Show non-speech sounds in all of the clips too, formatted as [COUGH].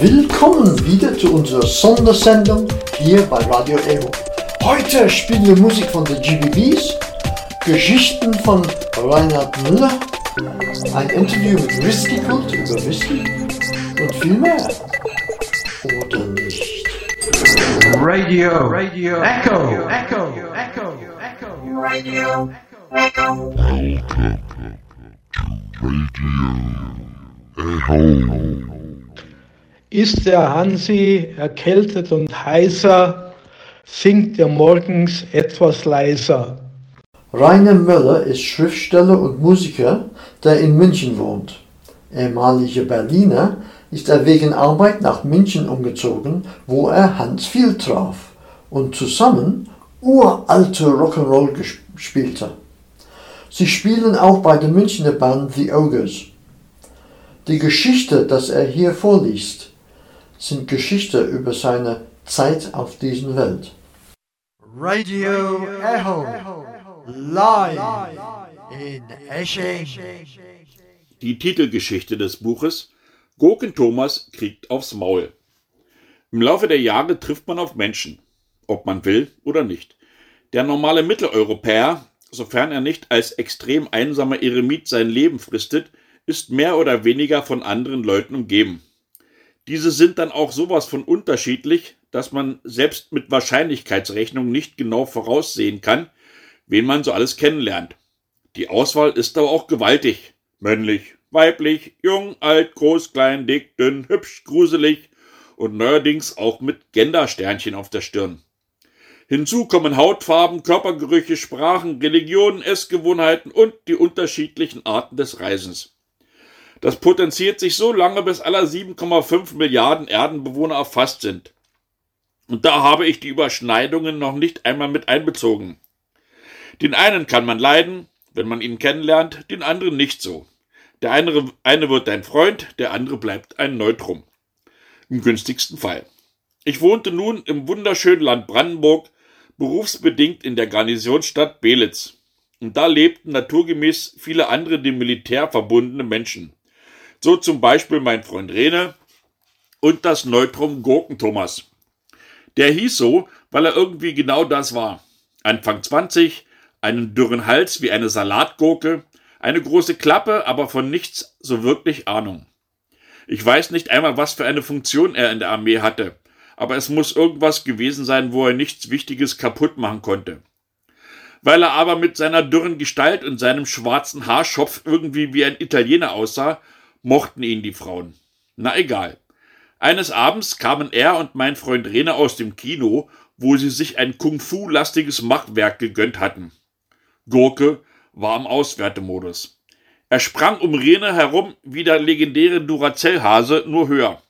Willkommen wieder zu unserer Sondersendung hier bei Radio Eho. Heute spielen wir Musik von den GBBs, Geschichten von Reinhard Müller, ein Interview mit Whisky Cult über Whisky und viel mehr. Oder nicht? Radio, Radio, Echo, Echo, Echo, Echo, Radio, Echo. Ist der Hansi erkältet und heißer, singt er morgens etwas leiser. Rainer Müller ist Schriftsteller und Musiker, der in München wohnt. Ehemaliger Berliner ist er wegen Arbeit nach München umgezogen, wo er Hans Viel traf und zusammen uralte Rock'n'Roll spielte. Sie spielen auch bei der Münchner Band The Ogres. Die Geschichte, das er hier vorliest, sind Geschichte über seine Zeit auf dieser Welt. Radio Echo live in Esching. Die Titelgeschichte des Buches Gurken Thomas kriegt aufs Maul. Im Laufe der Jahre trifft man auf Menschen, ob man will oder nicht. Der normale Mitteleuropäer, sofern er nicht als extrem einsamer Eremit sein Leben fristet, ist mehr oder weniger von anderen Leuten umgeben. Diese sind dann auch sowas von unterschiedlich, dass man selbst mit Wahrscheinlichkeitsrechnung nicht genau voraussehen kann, wen man so alles kennenlernt. Die Auswahl ist aber auch gewaltig. Männlich, weiblich, jung, alt, groß, klein, dick, dünn, hübsch, gruselig und neuerdings auch mit Gendersternchen auf der Stirn. Hinzu kommen Hautfarben, Körpergerüche, Sprachen, Religionen, Essgewohnheiten und die unterschiedlichen Arten des Reisens. Das potenziert sich so lange, bis aller 7,5 Milliarden Erdenbewohner erfasst sind. Und da habe ich die Überschneidungen noch nicht einmal mit einbezogen. Den einen kann man leiden, wenn man ihn kennenlernt, den anderen nicht so. Der eine, eine wird dein Freund, der andere bleibt ein Neutrum. Im günstigsten Fall. Ich wohnte nun im wunderschönen Land Brandenburg, berufsbedingt in der Garnisonsstadt Belitz. Und da lebten naturgemäß viele andere dem Militär verbundene Menschen. So zum Beispiel mein Freund Rene und das Neutrum Gurken Thomas. Der hieß so, weil er irgendwie genau das war. Anfang 20, einen dürren Hals wie eine Salatgurke, eine große Klappe, aber von nichts so wirklich Ahnung. Ich weiß nicht einmal, was für eine Funktion er in der Armee hatte, aber es muss irgendwas gewesen sein, wo er nichts Wichtiges kaputt machen konnte. Weil er aber mit seiner dürren Gestalt und seinem schwarzen Haarschopf irgendwie wie ein Italiener aussah, mochten ihn die Frauen. Na egal. Eines Abends kamen er und mein Freund Rene aus dem Kino, wo sie sich ein Kung-Fu-lastiges Machwerk gegönnt hatten. Gurke war im Auswertemodus. Er sprang um Rene herum wie der legendäre Duracell-Hase, nur höher.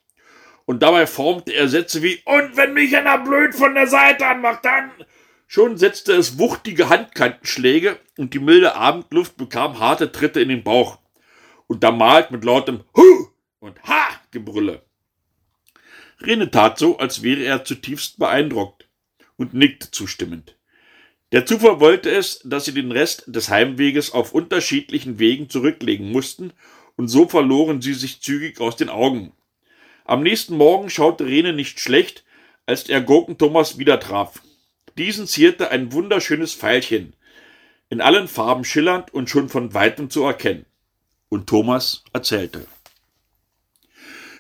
Und dabei formte er Sätze wie Und wenn mich einer blöd von der Seite anmacht, dann... Schon setzte es wuchtige Handkantenschläge und die milde Abendluft bekam harte Tritte in den Bauch untermalt mit lautem Hu und Ha Gebrülle. Rene tat so, als wäre er zutiefst beeindruckt und nickte zustimmend. Der Zufall wollte es, dass sie den Rest des Heimweges auf unterschiedlichen Wegen zurücklegen mussten, und so verloren sie sich zügig aus den Augen. Am nächsten Morgen schaute Rene nicht schlecht, als er Gurken Thomas wieder traf. Diesen zierte ein wunderschönes Pfeilchen, in allen Farben schillernd und schon von weitem zu erkennen und Thomas erzählte.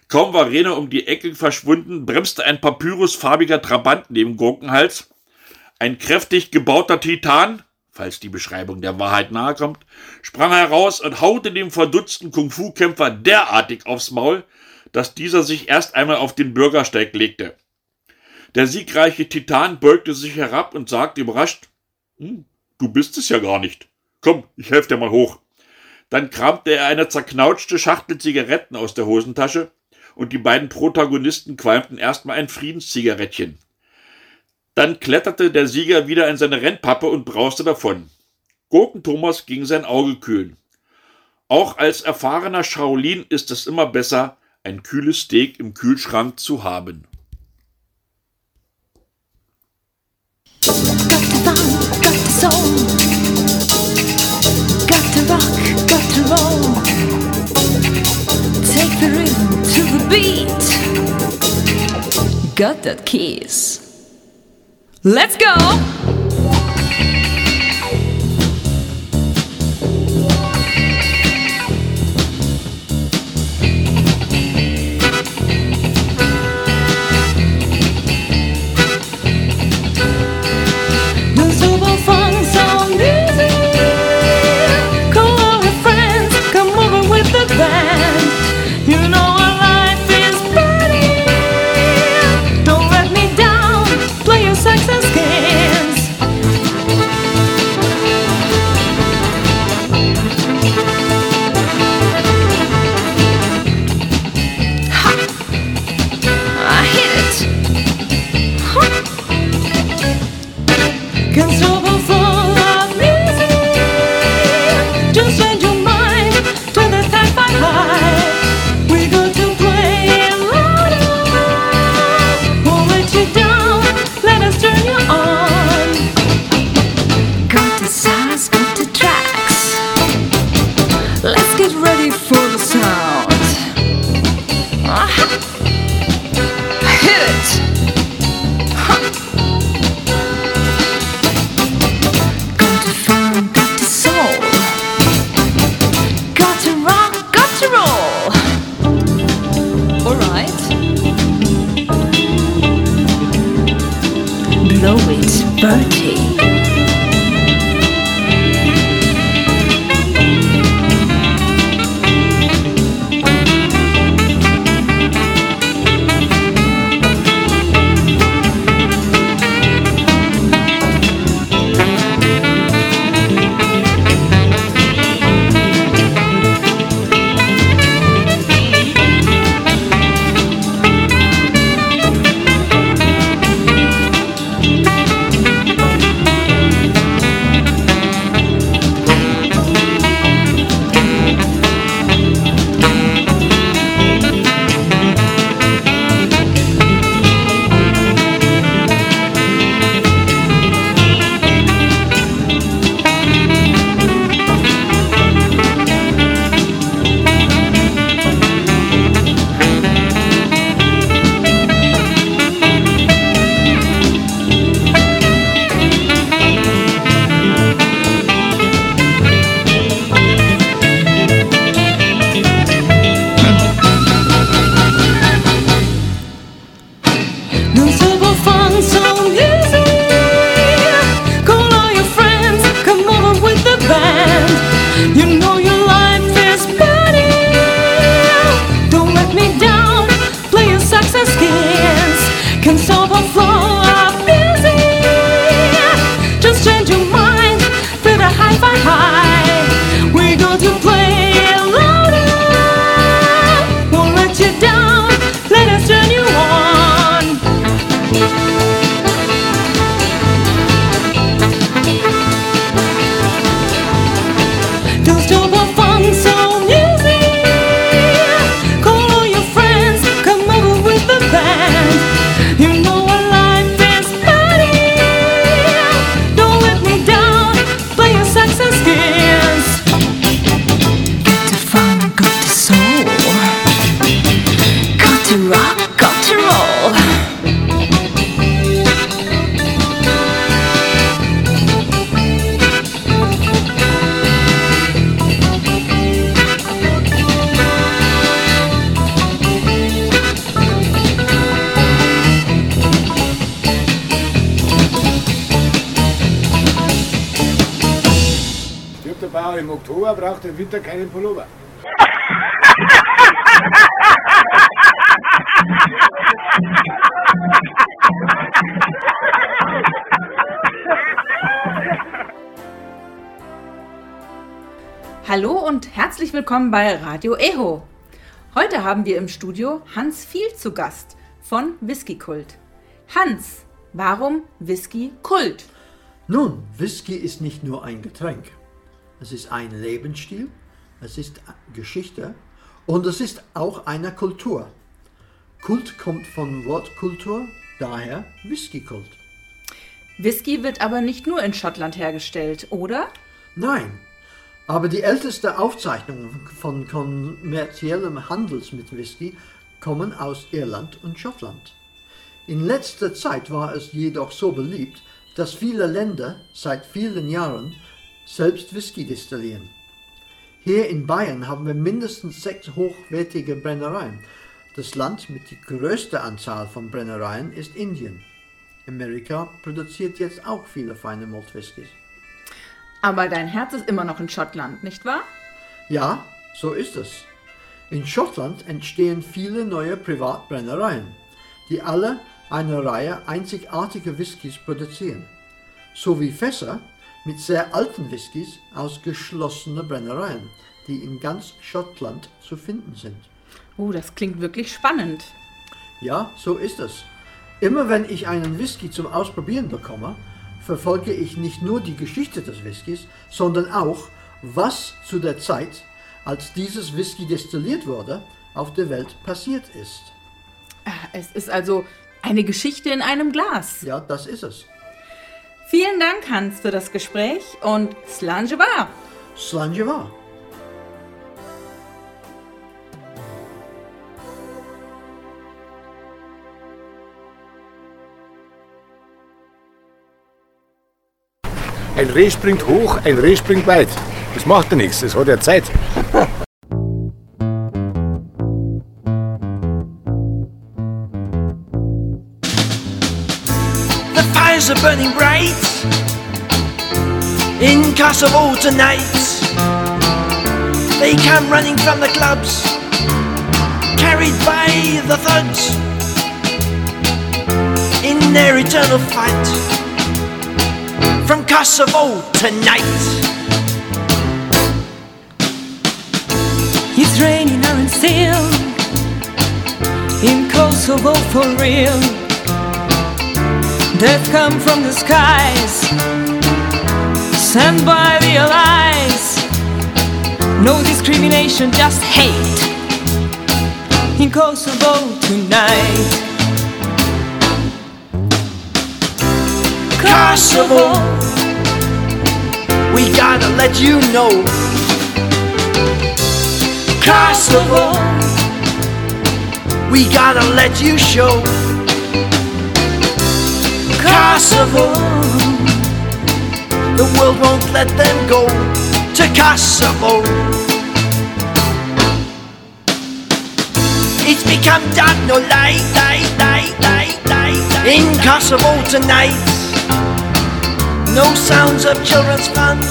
Kaum war Rene um die Ecke verschwunden, bremste ein papyrusfarbiger Trabant neben Gurkenhals. Ein kräftig gebauter Titan, falls die Beschreibung der Wahrheit nahe kommt, sprang heraus und haute dem verdutzten Kung-Fu-Kämpfer derartig aufs Maul, dass dieser sich erst einmal auf den Bürgersteig legte. Der siegreiche Titan beugte sich herab und sagte überrascht, hm, du bist es ja gar nicht. Komm, ich helfe dir mal hoch. Dann kramte er eine zerknautschte Schachtel Zigaretten aus der Hosentasche und die beiden Protagonisten qualmten erstmal ein Friedenszigarettchen. Dann kletterte der Sieger wieder in seine Rennpappe und brauste davon. Gurken Thomas ging sein Auge kühlen. Auch als erfahrener Shaolin ist es immer besser, ein kühles Steak im Kühlschrank zu haben. Got the fun, got the soul. beat. Got that kiss. Let's go! Blow it, Bertie. Oktober, braucht er im Winter keinen Pullover. Hallo und herzlich willkommen bei Radio Eho. Heute haben wir im Studio Hans Viel zu Gast von Whisky Kult. Hans, warum Whisky Kult? Nun, Whisky ist nicht nur ein Getränk. Es ist ein Lebensstil, es ist Geschichte und es ist auch eine Kultur. Kult kommt vom Wort Kultur, daher Whisky-Kult. Whisky wird aber nicht nur in Schottland hergestellt, oder? Nein, aber die älteste Aufzeichnungen von kommerziellem Handels mit Whisky kommen aus Irland und Schottland. In letzter Zeit war es jedoch so beliebt, dass viele Länder seit vielen Jahren selbst Whisky destillieren. Hier in Bayern haben wir mindestens sechs hochwertige Brennereien. Das Land mit die größte Anzahl von Brennereien ist Indien. Amerika produziert jetzt auch viele feine Maltwhiskys. Aber dein Herz ist immer noch in Schottland, nicht wahr? Ja, so ist es. In Schottland entstehen viele neue Privatbrennereien, die alle eine Reihe einzigartiger Whiskys produzieren, sowie Fässer mit sehr alten Whiskys aus geschlossenen Brennereien, die in ganz Schottland zu finden sind. Oh, das klingt wirklich spannend. Ja, so ist es. Immer wenn ich einen Whisky zum Ausprobieren bekomme, verfolge ich nicht nur die Geschichte des Whiskys, sondern auch, was zu der Zeit, als dieses Whisky destilliert wurde, auf der Welt passiert ist. Ah, Es ist also eine Geschichte in einem Glas. Ja, das ist es. Vielen Dank, Hans, für das Gespräch und Slange war. Slanjeva. Ein Reh springt hoch, ein Reh springt weit. Das macht ja nichts, das hat ja Zeit. Fires are burning bright in Kosovo tonight. They come running from the clubs, carried by the thugs in their eternal fight. From Kosovo tonight. It's raining iron steel in Kosovo for real. Death come from the skies, sent by the allies. No discrimination, just hate in Kosovo tonight. Kosovo, we gotta let you know. Kosovo, we gotta let you show. Kosovo, the world won't let them go to Kosovo. It's become dark, no light, light, light, light, light, light. in Kosovo tonight. No sounds of children's fun,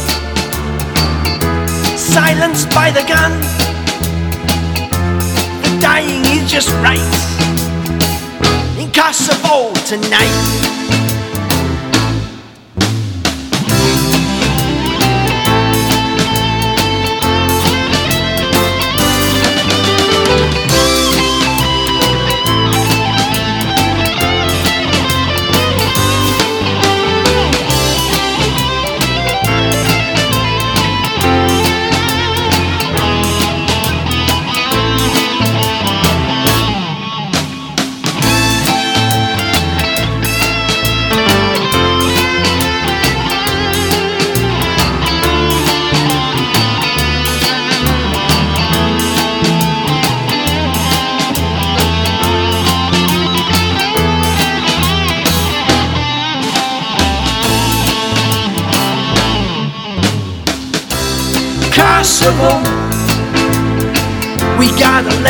silenced by the gun. The dying is just right in Kosovo tonight.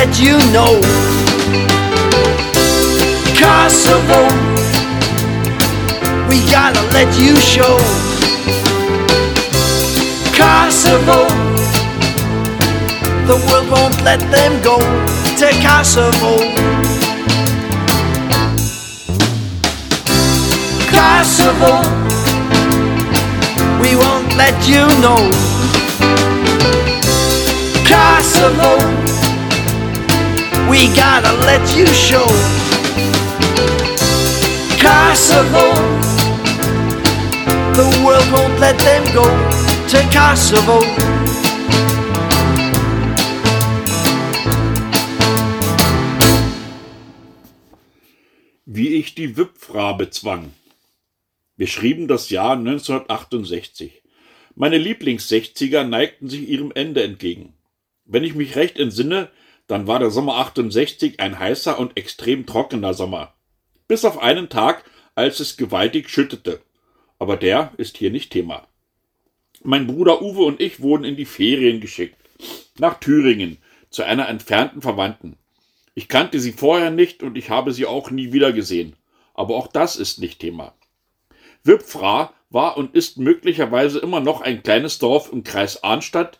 Gotta you know. Kosovo, we gotta let you show. Kosovo, the world won't let them go to Kosovo. Kosovo, we won't let you know. Kosovo, we gotta let you show. Kosovo, the world won't let them go to Kosovo. Wie ich die Wipfra bezwang. Wir schrieben das Jahr 1968. Meine Lieblings-60er neigten sich ihrem Ende entgegen. Wenn ich mich recht entsinne, dann war der Sommer 68 ein heißer und extrem trockener Sommer. Bis auf einen Tag, als es gewaltig schüttete. Aber der ist hier nicht Thema. Mein Bruder Uwe und ich wurden in die Ferien geschickt. Nach Thüringen, zu einer entfernten Verwandten. Ich kannte sie vorher nicht und ich habe sie auch nie wieder gesehen. Aber auch das ist nicht Thema. Wipfra war und ist möglicherweise immer noch ein kleines Dorf im Kreis Arnstadt.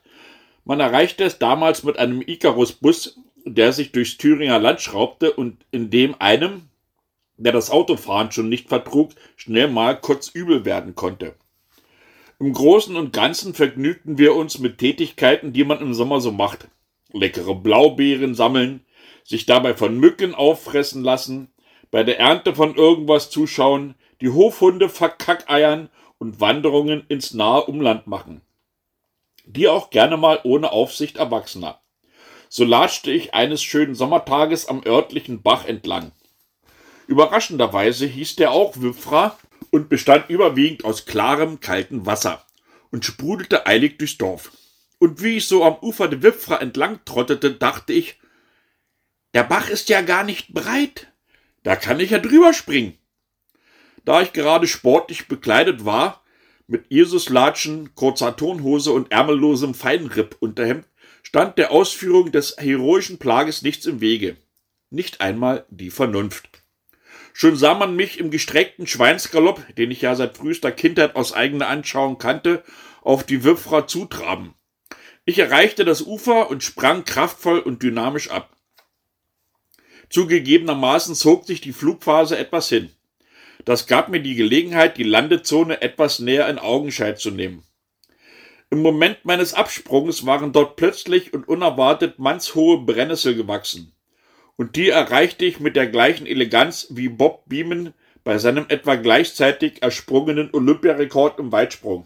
Man erreichte es damals mit einem Icarus-Bus, der sich durchs Thüringer Land schraubte und in dem einem, der das Autofahren schon nicht vertrug, schnell mal kurz übel werden konnte. Im Großen und Ganzen vergnügten wir uns mit Tätigkeiten, die man im Sommer so macht. Leckere Blaubeeren sammeln, sich dabei von Mücken auffressen lassen, bei der Ernte von irgendwas zuschauen, die Hofhunde verkackeiern und Wanderungen ins nahe Umland machen. Die auch gerne mal ohne Aufsicht Erwachsener. So latschte ich eines schönen Sommertages am örtlichen Bach entlang. Überraschenderweise hieß der auch Wipfra und bestand überwiegend aus klarem, kaltem Wasser und sprudelte eilig durchs Dorf. Und wie ich so am Ufer der Wipfra entlang trottete, dachte ich, der Bach ist ja gar nicht breit. Da kann ich ja drüber springen. Da ich gerade sportlich bekleidet war, mit Jesuslatschen, kurzer Turnhose und ärmellosem Feinripp-Unterhemd, stand der Ausführung des heroischen Plages nichts im Wege. Nicht einmal die Vernunft. Schon sah man mich im gestreckten Schweinsgalopp, den ich ja seit frühester Kindheit aus eigener Anschauung kannte, auf die Wipfra zutraben. Ich erreichte das Ufer und sprang kraftvoll und dynamisch ab. Zugegebenermaßen zog sich die Flugphase etwas hin. Das gab mir die Gelegenheit, die Landezone etwas näher in Augenscheid zu nehmen. Im Moment meines Absprungs waren dort plötzlich und unerwartet mannshohe Brennnessel gewachsen. Und die erreichte ich mit der gleichen Eleganz wie Bob Beeman bei seinem etwa gleichzeitig ersprungenen Olympiarekord im Weitsprung.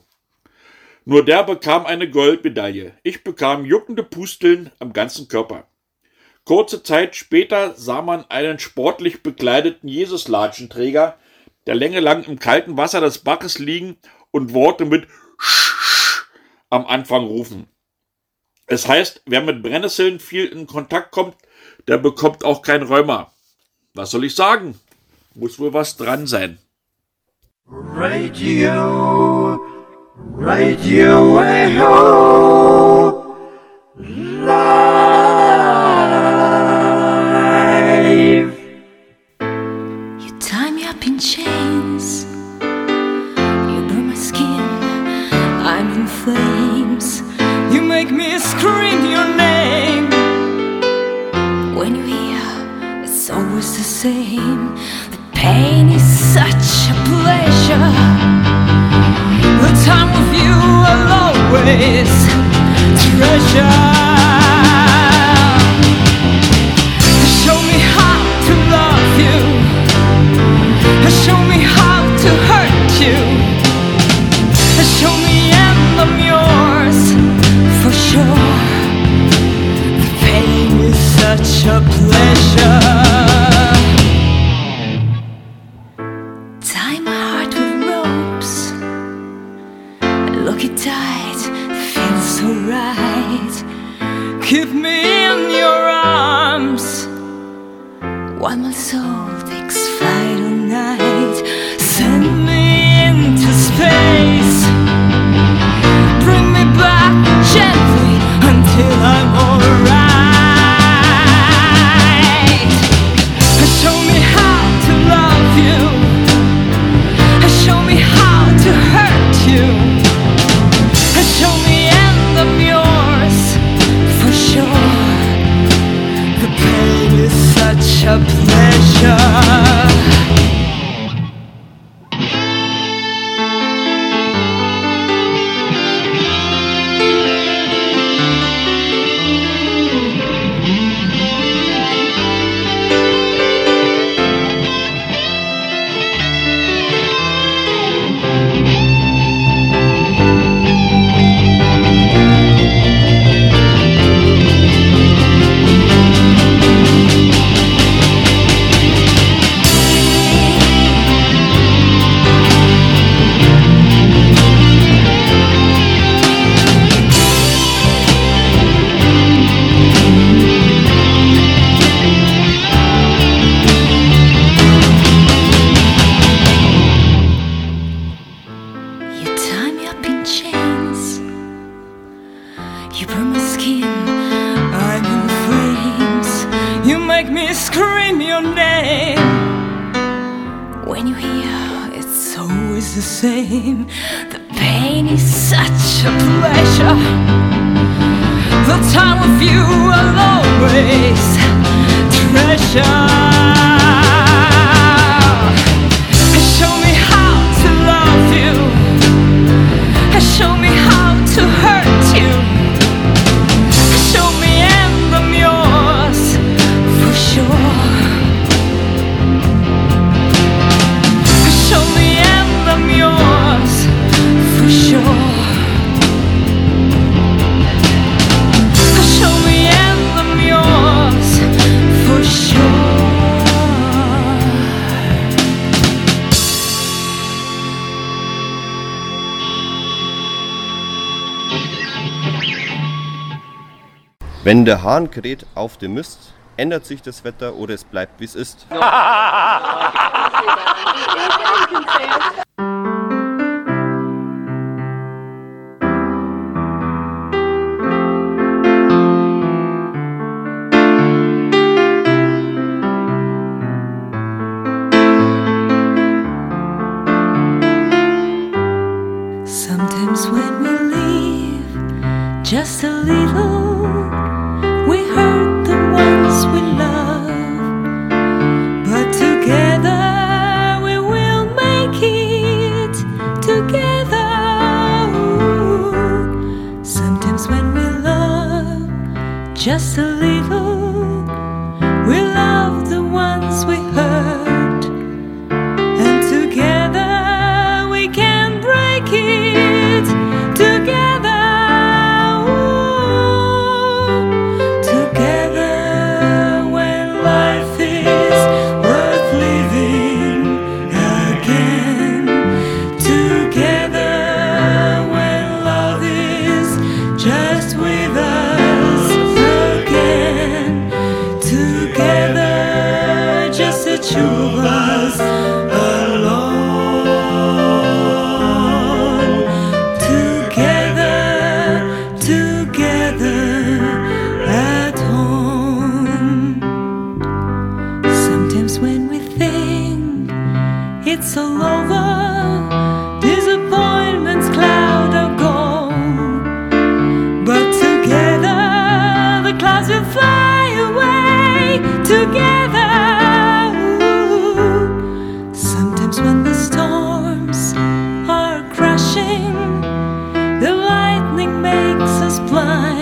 Nur der bekam eine Goldmedaille. Ich bekam juckende Pusteln am ganzen Körper. Kurze Zeit später sah man einen sportlich bekleideten Jesuslatschenträger, der Länge lang im kalten Wasser des Baches liegen und Worte mit Sch am Anfang rufen. Es heißt, wer mit Brennnesseln viel in Kontakt kommt, der bekommt auch kein Rheuma. Was soll ich sagen? Muss wohl was dran sein. Radio, Radio Echo, live. The same. The pain is such a pleasure. The time with you I'll always treasure. Wenn der Hahn kräht auf dem Mist, ändert sich das Wetter oder es bleibt wie es ist. [LAUGHS] [LAUGHS] flashing, the lightning makes us blind.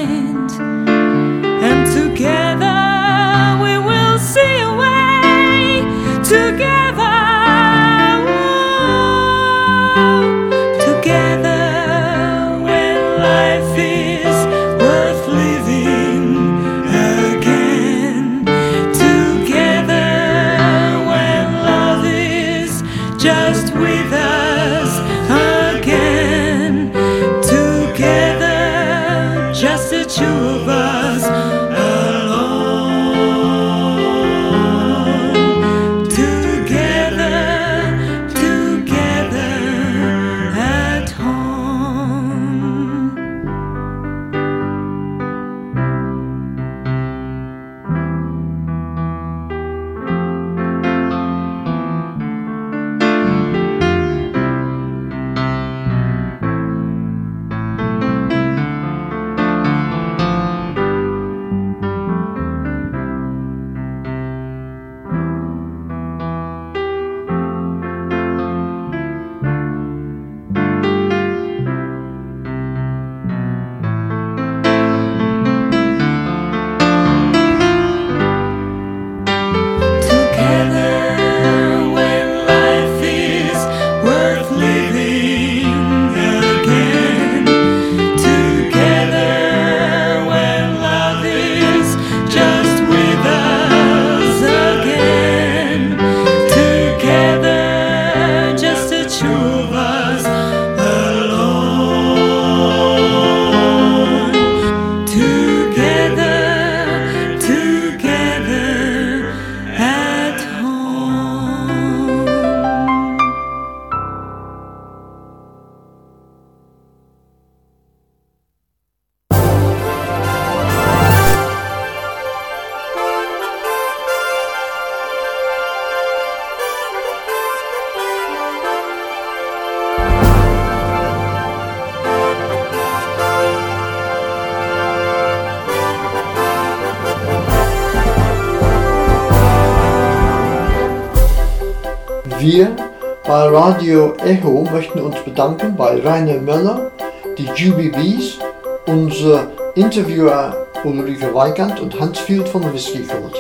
Radio Echo möchten uns bedanken bei Rainer Möller, die GBBs, unser Interviewer Ulrike Weigand und Hans Field von Whisky Code.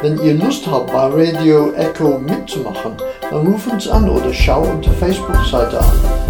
Wenn ihr Lust habt, bei Radio Echo mitzumachen, dann ruft uns an oder schau unsere Facebook-Seite an.